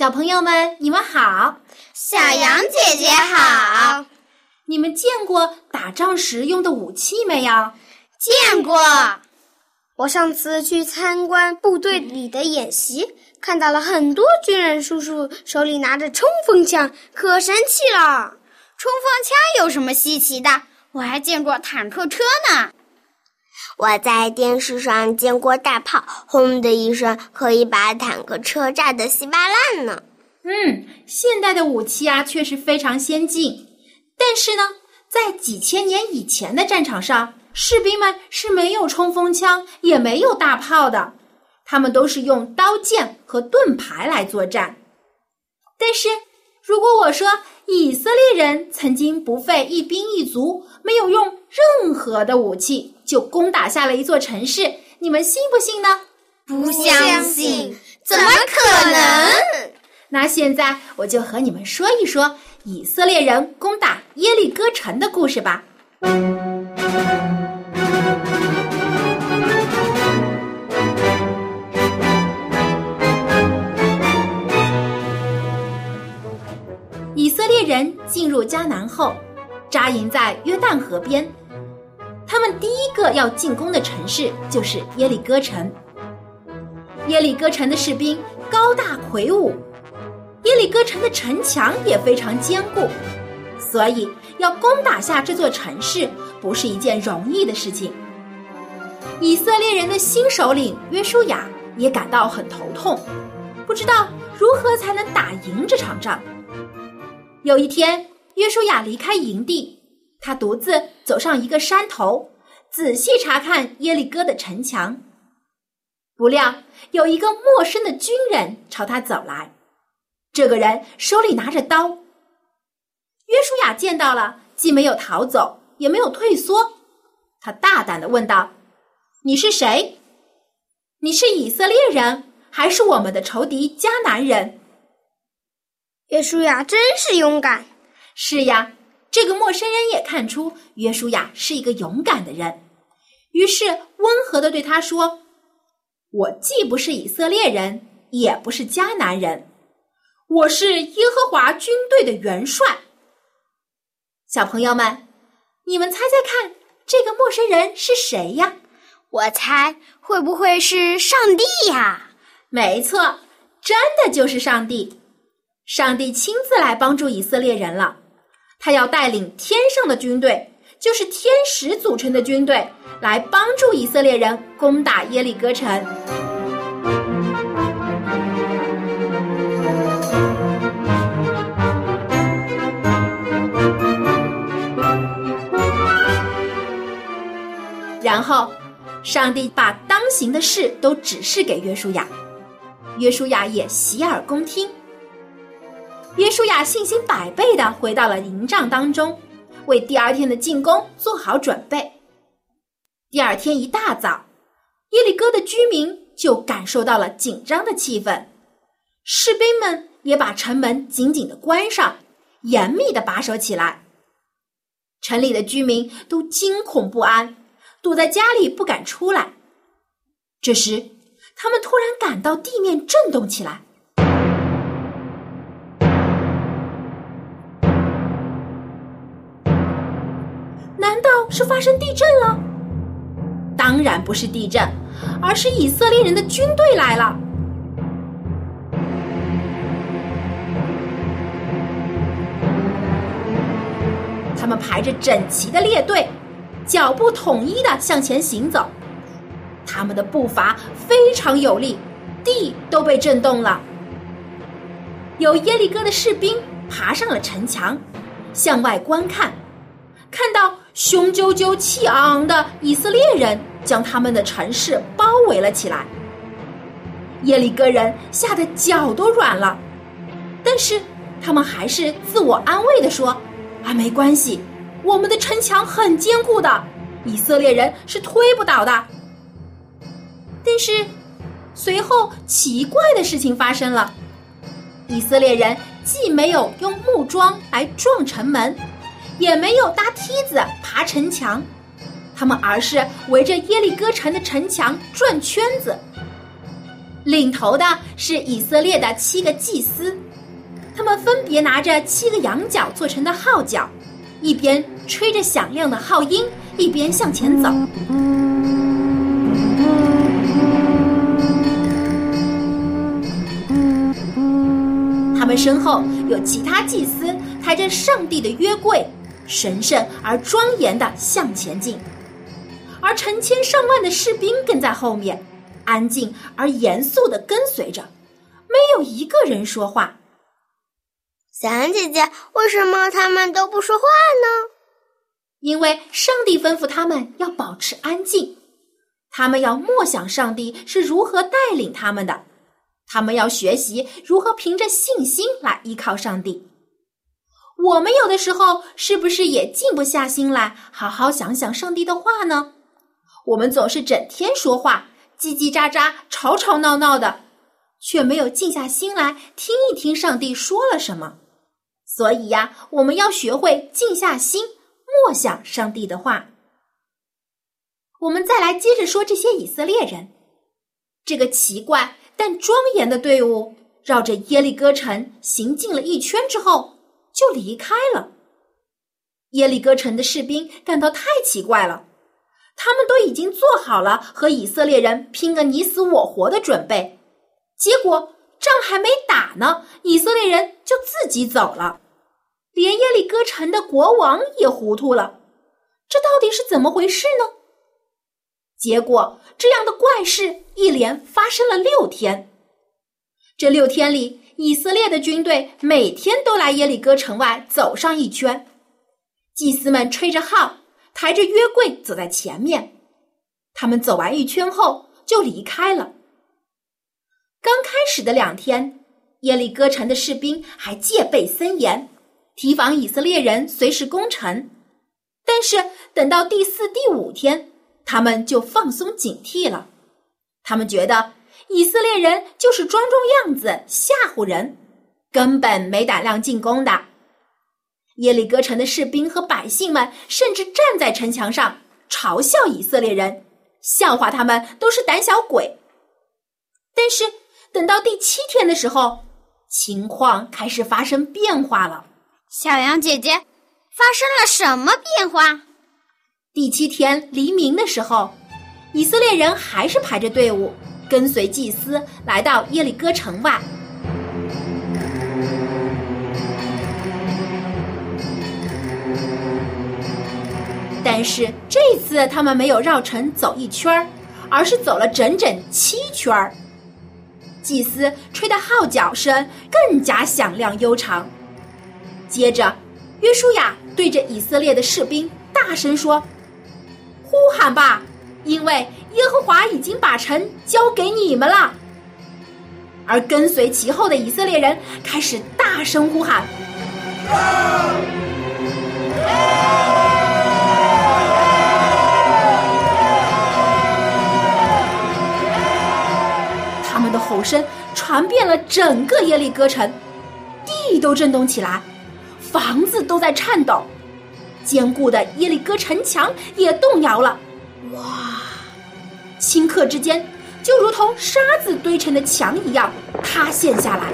小朋友们，你们好！小羊姐姐好！你们见过打仗时用的武器没有？见过。我上次去参观部队里的演习，看到了很多军人叔叔手里拿着冲锋枪，可神气了。冲锋枪有什么稀奇的？我还见过坦克车呢。我在电视上见过大炮，轰的一声，可以把坦克车炸得稀巴烂呢。嗯，现代的武器啊，确实非常先进。但是呢，在几千年以前的战场上，士兵们是没有冲锋枪，也没有大炮的，他们都是用刀剑和盾牌来作战。但是，如果我说以色列人曾经不费一兵一卒，没有用任何的武器，就攻打下了一座城市，你们信不信呢？不相信，怎么可能？那现在我就和你们说一说以色列人攻打耶利哥城的故事吧。以色列人进入迦南后，扎营在约旦河边。他们第一个要进攻的城市就是耶利哥城。耶利哥城的士兵高大魁梧，耶利哥城的城墙也非常坚固，所以要攻打下这座城市不是一件容易的事情。以色列人的新首领约书亚也感到很头痛，不知道如何才能打赢这场仗。有一天，约书亚离开营地。他独自走上一个山头，仔细查看耶利哥的城墙。不料有一个陌生的军人朝他走来，这个人手里拿着刀。约书亚见到了，既没有逃走，也没有退缩，他大胆的问道：“你是谁？你是以色列人，还是我们的仇敌迦南人？”约书亚真是勇敢。是呀。这个陌生人也看出约书亚是一个勇敢的人，于是温和的对他说：“我既不是以色列人，也不是迦南人，我是耶和华军队的元帅。”小朋友们，你们猜猜看，这个陌生人是谁呀？我猜会不会是上帝呀？没错，真的就是上帝。上帝亲自来帮助以色列人了。他要带领天上的军队，就是天使组成的军队，来帮助以色列人攻打耶利哥城。然后，上帝把当行的事都指示给约书亚，约书亚也洗耳恭听。约书亚信心百倍的回到了营帐当中，为第二天的进攻做好准备。第二天一大早，耶利哥的居民就感受到了紧张的气氛，士兵们也把城门紧紧的关上，严密的把守起来。城里的居民都惊恐不安，躲在家里不敢出来。这时，他们突然感到地面震动起来。难道是发生地震了？当然不是地震，而是以色列人的军队来了。他们排着整齐的列队，脚步统一的向前行走。他们的步伐非常有力，地都被震动了。有耶利哥的士兵爬上了城墙，向外观看。看到雄赳赳、气昂昂的以色列人将他们的城市包围了起来，耶利哥人吓得脚都软了，但是他们还是自我安慰的说：“啊，没关系，我们的城墙很坚固的，以色列人是推不倒的。”但是随后奇怪的事情发生了，以色列人既没有用木桩来撞城门，也没有搭梯子爬城墙，他们而是围着耶利哥城的城墙转圈子。领头的是以色列的七个祭司，他们分别拿着七个羊角做成的号角，一边吹着响亮的号音，一边向前走。他们身后有其他祭司抬着上帝的约柜，神圣而庄严的向前进，而成千上万的士兵跟在后面。安静而严肃的跟随着，没有一个人说话。小羊姐姐，为什么他们都不说话呢？因为上帝吩咐他们要保持安静，他们要默想上帝是如何带领他们的，他们要学习如何凭着信心来依靠上帝。我们有的时候是不是也静不下心来，好好想想上帝的话呢？我们总是整天说话。叽叽喳喳、吵吵闹闹的，却没有静下心来听一听上帝说了什么。所以呀，我们要学会静下心，默想上帝的话。我们再来接着说这些以色列人，这个奇怪但庄严的队伍绕着耶利哥城行进了一圈之后，就离开了。耶利哥城的士兵感到太奇怪了。他们都已经做好了和以色列人拼个你死我活的准备，结果仗还没打呢，以色列人就自己走了，连耶利哥城的国王也糊涂了。这到底是怎么回事呢？结果这样的怪事一连发生了六天。这六天里，以色列的军队每天都来耶利哥城外走上一圈，祭司们吹着号。抬着约柜走在前面，他们走完一圈后就离开了。刚开始的两天，耶利哥城的士兵还戒备森严，提防以色列人随时攻城。但是等到第四、第五天，他们就放松警惕了。他们觉得以色列人就是装装样子吓唬人，根本没胆量进攻的。耶利哥城的士兵和百姓们甚至站在城墙上嘲笑以色列人，笑话他们都是胆小鬼。但是等到第七天的时候，情况开始发生变化了。小羊姐姐，发生了什么变化？第七天黎明的时候，以色列人还是排着队伍，跟随祭司来到耶利哥城外。但是这次他们没有绕城走一圈，而是走了整整七圈。祭司吹的号角声更加响亮悠长。接着，约书亚对着以色列的士兵大声说：“呼喊吧，因为耶和华已经把城交给你们了。”而跟随其后的以色列人开始大声呼喊。他们的吼声传遍了整个耶利哥城，地都震动起来，房子都在颤抖，坚固的耶利哥城墙也动摇了。哇！顷刻之间，就如同沙子堆成的墙一样塌陷下来。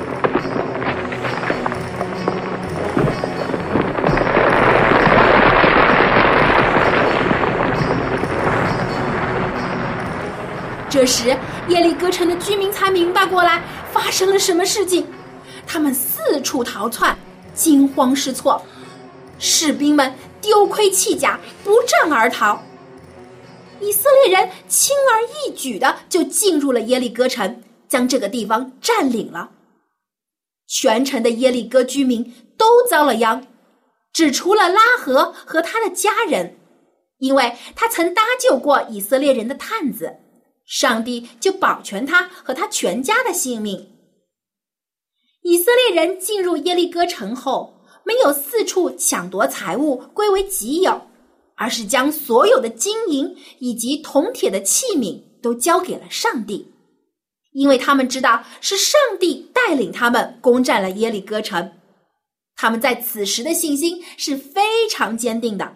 这时。耶利哥城的居民才明白过来发生了什么事情，他们四处逃窜，惊慌失措。士兵们丢盔弃甲，不战而逃。以色列人轻而易举的就进入了耶利哥城，将这个地方占领了。全城的耶利哥居民都遭了殃，只除了拉合和他的家人，因为他曾搭救过以色列人的探子。上帝就保全他和他全家的性命。以色列人进入耶利哥城后，没有四处抢夺财物归为己有，而是将所有的金银以及铜铁的器皿都交给了上帝，因为他们知道是上帝带领他们攻占了耶利哥城，他们在此时的信心是非常坚定的。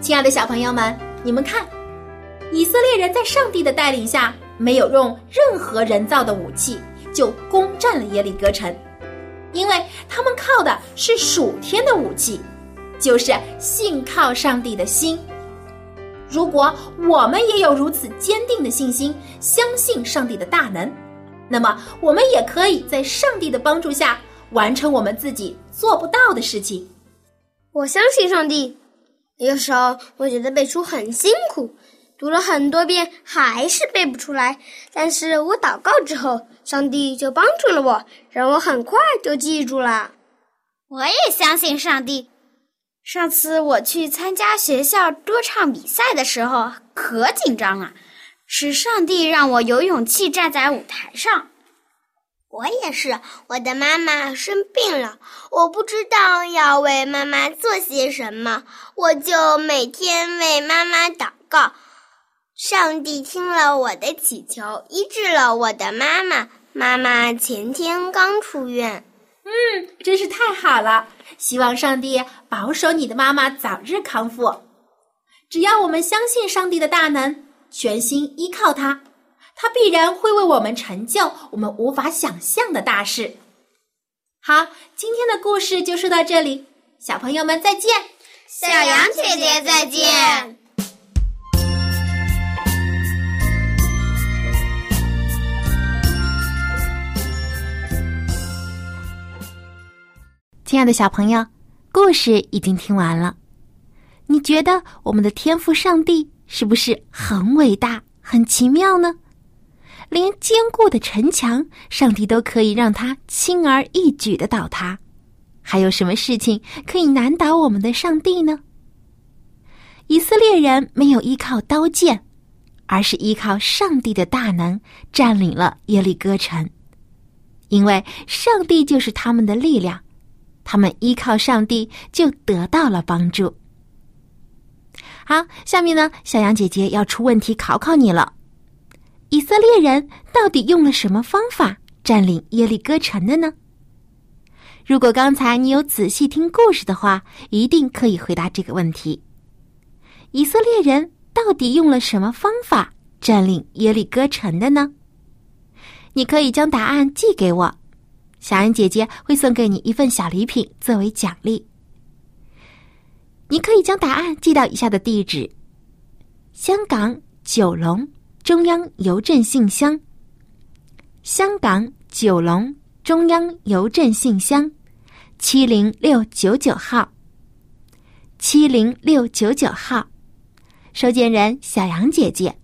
亲爱的小朋友们，你们看，以色列人在上帝的带领下，没有用任何人造的武器就攻占了耶利哥城，因为他们靠的是属天的武器，就是信靠上帝的心。如果我们也有如此坚定的信心，相信上帝的大能，那么我们也可以在上帝的帮助下完成我们自己做不到的事情。我相信上帝。有时候我觉得背书很辛苦，读了很多遍还是背不出来。但是我祷告之后，上帝就帮助了我，让我很快就记住了。我也相信上帝。上次我去参加学校歌唱比赛的时候，可紧张了，是上帝让我有勇气站在舞台上。我也是，我的妈妈生病了，我不知道要为妈妈做些什么，我就每天为妈妈祷告。上帝听了我的祈求，医治了我的妈妈。妈妈前天刚出院。嗯，真是太好了！希望上帝保守你的妈妈早日康复。只要我们相信上帝的大能，全心依靠他。他必然会为我们成就我们无法想象的大事。好，今天的故事就说到这里，小朋友们再见，小羊姐姐再见。亲爱的小朋友，故事已经听完了，你觉得我们的天赋上帝是不是很伟大、很奇妙呢？连坚固的城墙，上帝都可以让它轻而易举的倒塌，还有什么事情可以难倒我们的上帝呢？以色列人没有依靠刀剑，而是依靠上帝的大能占领了耶利哥城，因为上帝就是他们的力量，他们依靠上帝就得到了帮助。好，下面呢，小羊姐姐要出问题考考你了。以色列人到底用了什么方法占领耶利哥城的呢？如果刚才你有仔细听故事的话，一定可以回答这个问题：以色列人到底用了什么方法占领耶利哥城的呢？你可以将答案寄给我，小安姐姐会送给你一份小礼品作为奖励。你可以将答案寄到以下的地址：香港九龙。中央邮政信箱：香港九龙中央邮政信箱七零六九九号。七零六九九号，收件人小杨姐姐。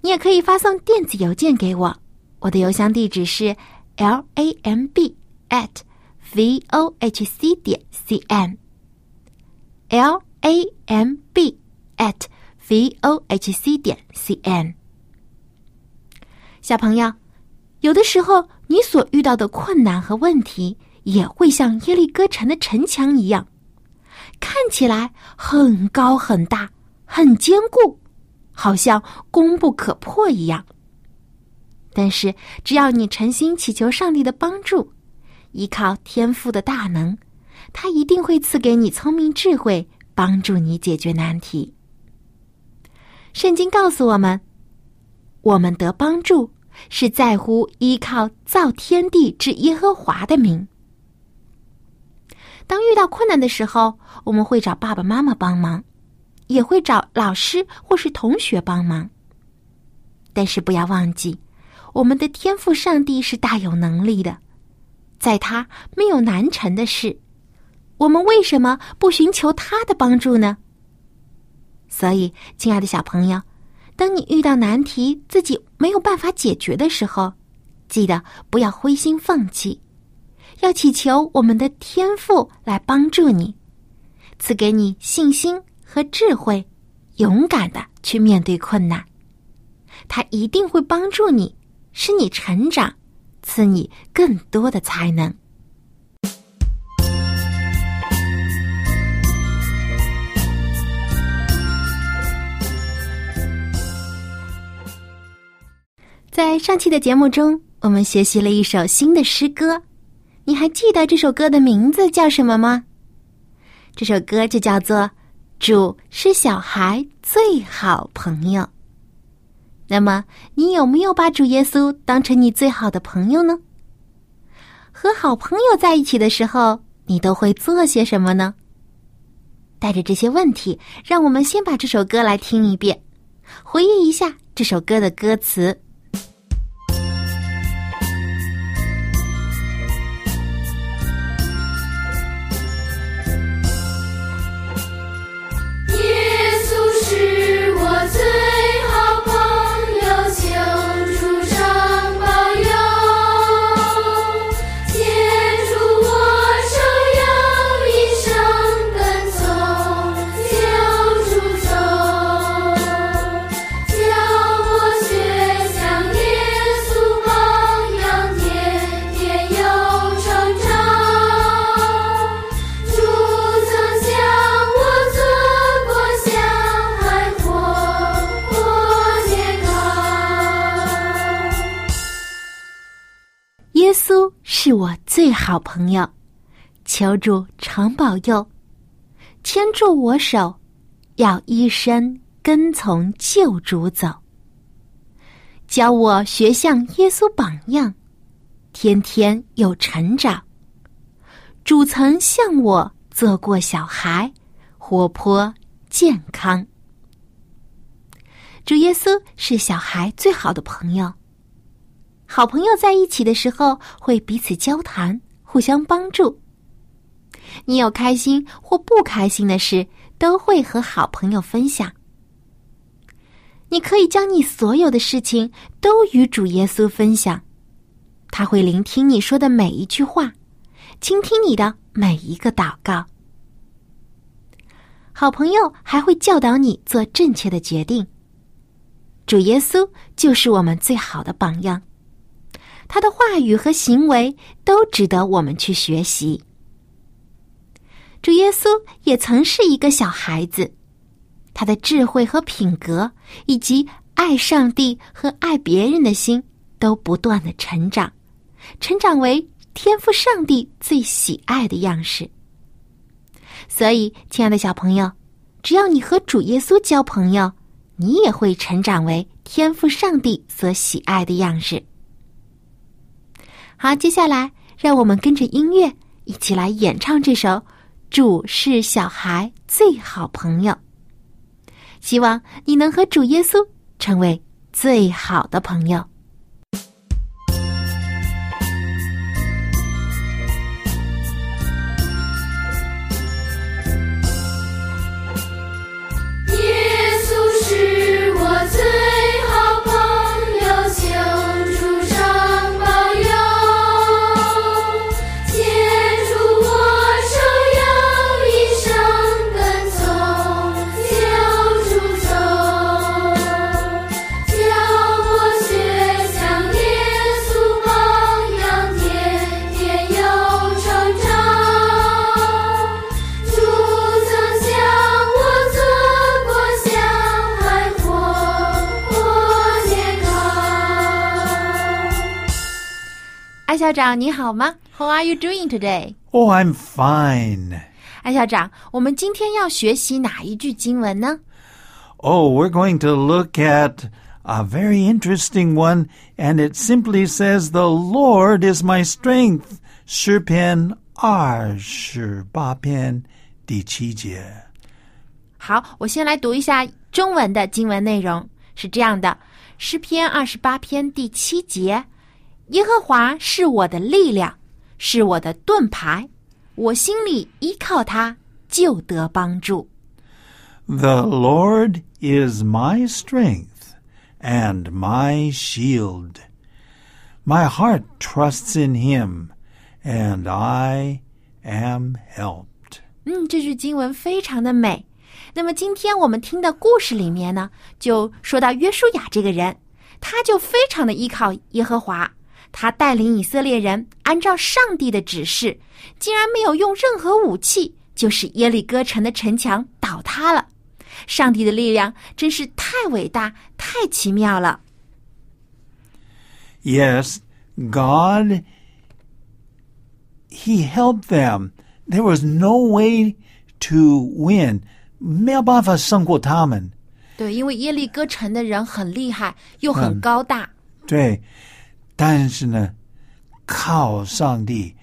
你也可以发送电子邮件给我，我的邮箱地址是 l a m b at v o h c 点 c n。l a m b at v o h c 点 c n，小朋友，有的时候你所遇到的困难和问题，也会像耶利哥城的城墙一样，看起来很高很大、很坚固，好像攻不可破一样。但是，只要你诚心祈求上帝的帮助，依靠天赋的大能，他一定会赐给你聪明智慧，帮助你解决难题。圣经告诉我们，我们得帮助是在乎依靠造天地之耶和华的名。当遇到困难的时候，我们会找爸爸妈妈帮忙，也会找老师或是同学帮忙。但是不要忘记，我们的天赋上帝是大有能力的，在他没有难成的事。我们为什么不寻求他的帮助呢？所以，亲爱的小朋友，当你遇到难题自己没有办法解决的时候，记得不要灰心放弃，要祈求我们的天赋来帮助你，赐给你信心和智慧，勇敢的去面对困难。他一定会帮助你，使你成长，赐你更多的才能。在上期的节目中，我们学习了一首新的诗歌，你还记得这首歌的名字叫什么吗？这首歌就叫做《主是小孩最好朋友》。那么，你有没有把主耶稣当成你最好的朋友呢？和好朋友在一起的时候，你都会做些什么呢？带着这些问题，让我们先把这首歌来听一遍，回忆一下这首歌的歌词。朋友，求主常保佑，牵住我手，要一生跟从救主走。教我学像耶稣榜样，天天有成长。主曾向我做过小孩，活泼健康。主耶稣是小孩最好的朋友。好朋友在一起的时候，会彼此交谈，互相帮助。你有开心或不开心的事，都会和好朋友分享。你可以将你所有的事情都与主耶稣分享，他会聆听你说的每一句话，倾听你的每一个祷告。好朋友还会教导你做正确的决定。主耶稣就是我们最好的榜样。他的话语和行为都值得我们去学习。主耶稣也曾是一个小孩子，他的智慧和品格，以及爱上帝和爱别人的心，都不断的成长，成长为天赋上帝最喜爱的样式。所以，亲爱的小朋友，只要你和主耶稣交朋友，你也会成长为天赋上帝所喜爱的样式。好，接下来让我们跟着音乐一起来演唱这首《主是小孩最好朋友》。希望你能和主耶稣成为最好的朋友。校长你好吗？How are you doing today? Oh, I'm fine. 艾校长，我们今天要学习哪一句经文呢？Oh, we're going to look at a very interesting one, and it simply says, "The Lord is my strength." 诗篇二十八篇第七节。好，我先来读一下中文的经文内容，是这样的：诗篇二十八篇第七节。 耶和华是我的力量，是我的盾牌，我心里依靠他，就得帮助。The Lord is my strength and my shield. My heart trusts in him, and I am helped. 嗯，这句经文非常的美。那么今天我们听的故事里面呢，就说到约书亚这个人，他就非常的依靠耶和华，他带领以色列人按照上帝的指示，竟然没有用任何武器，就使耶利哥城的城墙倒塌了。上帝的力量真是太伟大、太奇妙了。Yes, God, He helped them. There was no way to win. 没有办法胜过他们。对，因为耶利哥城的人很厉害，又很高大。对，但是呢，靠上帝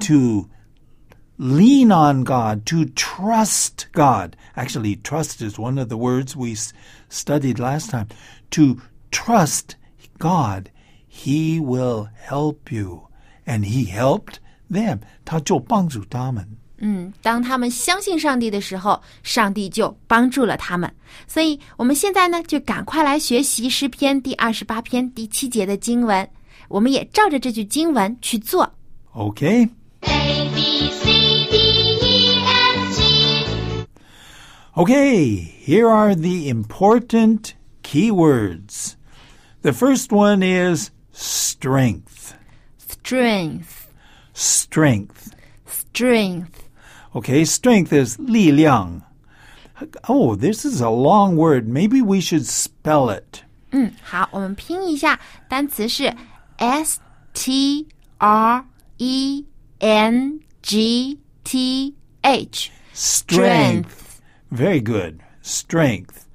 to lean on God, to trust God. Actually, trust is one of the words we s- studied last time. To trust God, He will help you. And He helped them. 他就帮助他们。 嗯，当他们相信上帝的时候，上帝就帮助了他们。所以，我们现在呢，就赶快来学习诗篇第二十八篇第七节的经文。我们也照着这句经文去做。 Okay? A B C D E F G Okay, here are the important keywords. The first one is strength. Strength, Strength. strength. Okay, strength is 力量. Oh, this is a long word. Maybe we should spell it. 嗯，好，我们拼一下，单词是 S T R E N G T H。 Strength. Very good. Strength.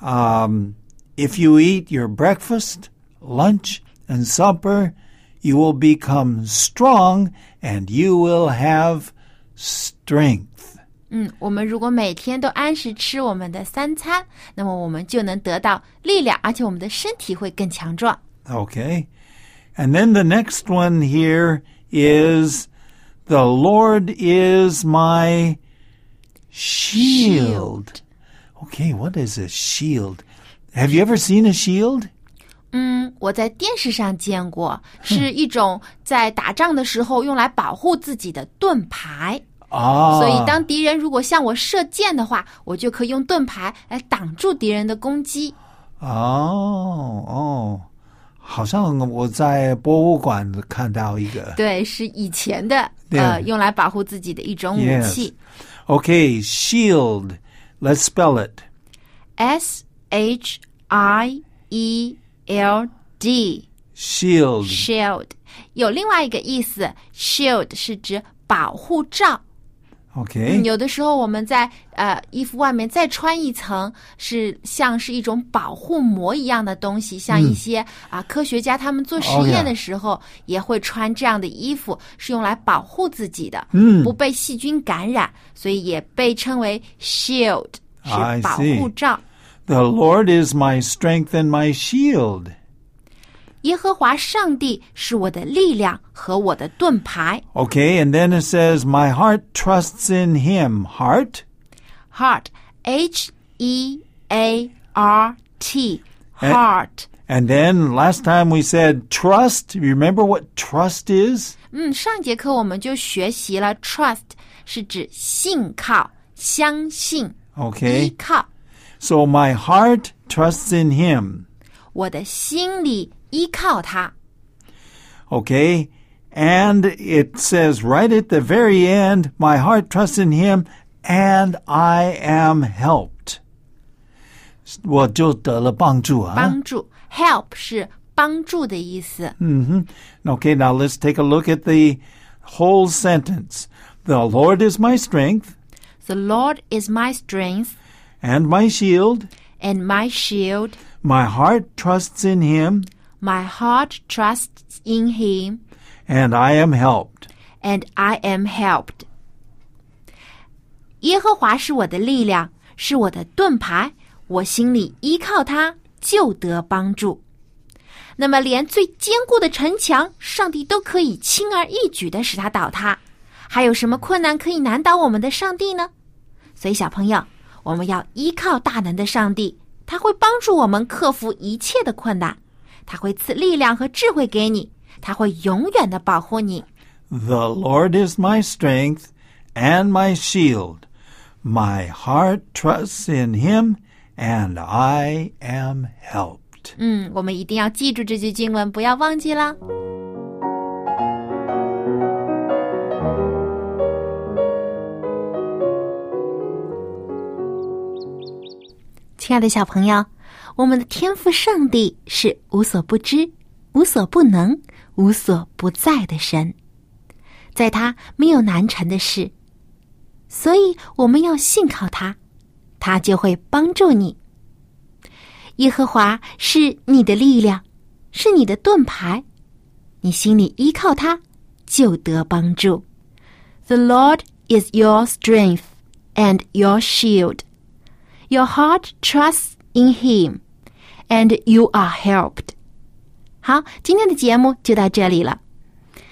Um, if you eat your breakfast, lunch, and supper, you will become strong and you will have strength. 嗯，我们如果每天都按时吃我们的三餐，那么我们就能得到力量，而且我们的身体会更强壮。 Okay. And then the next one here is the Lord is my shield. Okay, what is a shield? Have you ever seen a shield? 嗯，我在电视上见过，是一种在打仗的时候用来保护自己的盾牌。Ah, 所以，当敌人如果向我射箭的话，我就可以用盾牌来挡住敌人的攻击。哦哦，好像我在博物馆看到一个。对，是以前的对呃用来保护自己的一种武器。Okay, shield. Let's spell it. S H I E L D Shield. shield 有另外一个意思，shield 是指保护罩。Okay. 有的时候我们在呃衣服外面再穿一层，是像是一种保护膜一样的东西，像一些啊、科学家他们做实验的时候也会穿这样的衣服，是用来保护自己的，嗯不被细菌感染，所以也被称为 shield，I 是保护罩。The Lord is my strength and my shield. 耶和华上帝是我的力量和我的盾牌。 Okay, and then it says, My heart trusts in him. Heart? Heart, H E A R T, Eh? heart。 And then last time we said trust. Remember what trust is? 嗯，上节课我们就学习了 trust 是指信靠、相信、依 Okay. 靠。 So my heart trusts in him. 我的心里依靠他。 Okay. And it says right at the very end, my heart trusts in him and I am helped. 我就得了帮助啊。帮助 help 是帮助的意思。 Okay, now let's take a look at the whole sentence. The Lord is my strength The Lord is my strength and my shield. and my shield. My heart trusts in him My heart trusts in Him, and I am helped. and I am helped. 耶和华是我的力量，是我的盾牌，我心里依靠他，就得帮助。那么，连最坚固的城墙，上帝都可以轻而易举的使它倒塌，还有什么困难可以难倒我们的上帝呢？所以，小朋友， 我们要依靠大能的上帝，他会帮助我们克服一切的困难。 他会赐力量和智慧给你，他会永远的保护你。 The Lord is my strength and my shield. My heart trusts in him, and I am helped. 嗯，我们一定要记住这句经文，不要忘记了。 亲爱的小朋友，我们的天赋上帝是无所不知、无所不能、无所不在的神，在他没有难成的事，所以我们要信靠他，他就会帮助你。耶和华是你的力量，是你的盾牌，你心里依靠他，就得帮助。The Lord is your strength and your shield. Your heart trusts in Him, and you are helped. 好，今天的节目就到这里了。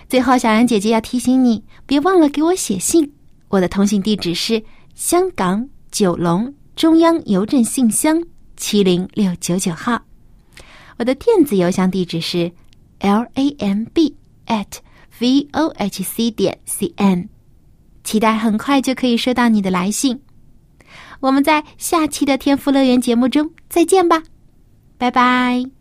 最后，小杨姐姐要提醒你，别忘了给我写信。我的通信地址是香港九龙中央邮政信箱七零六九九号。我的电子邮箱地址是 l a m b at v o h c 点 c n，期待很快就可以收到你的来信。我们在下期的天赋乐园节目中再见吧，拜拜。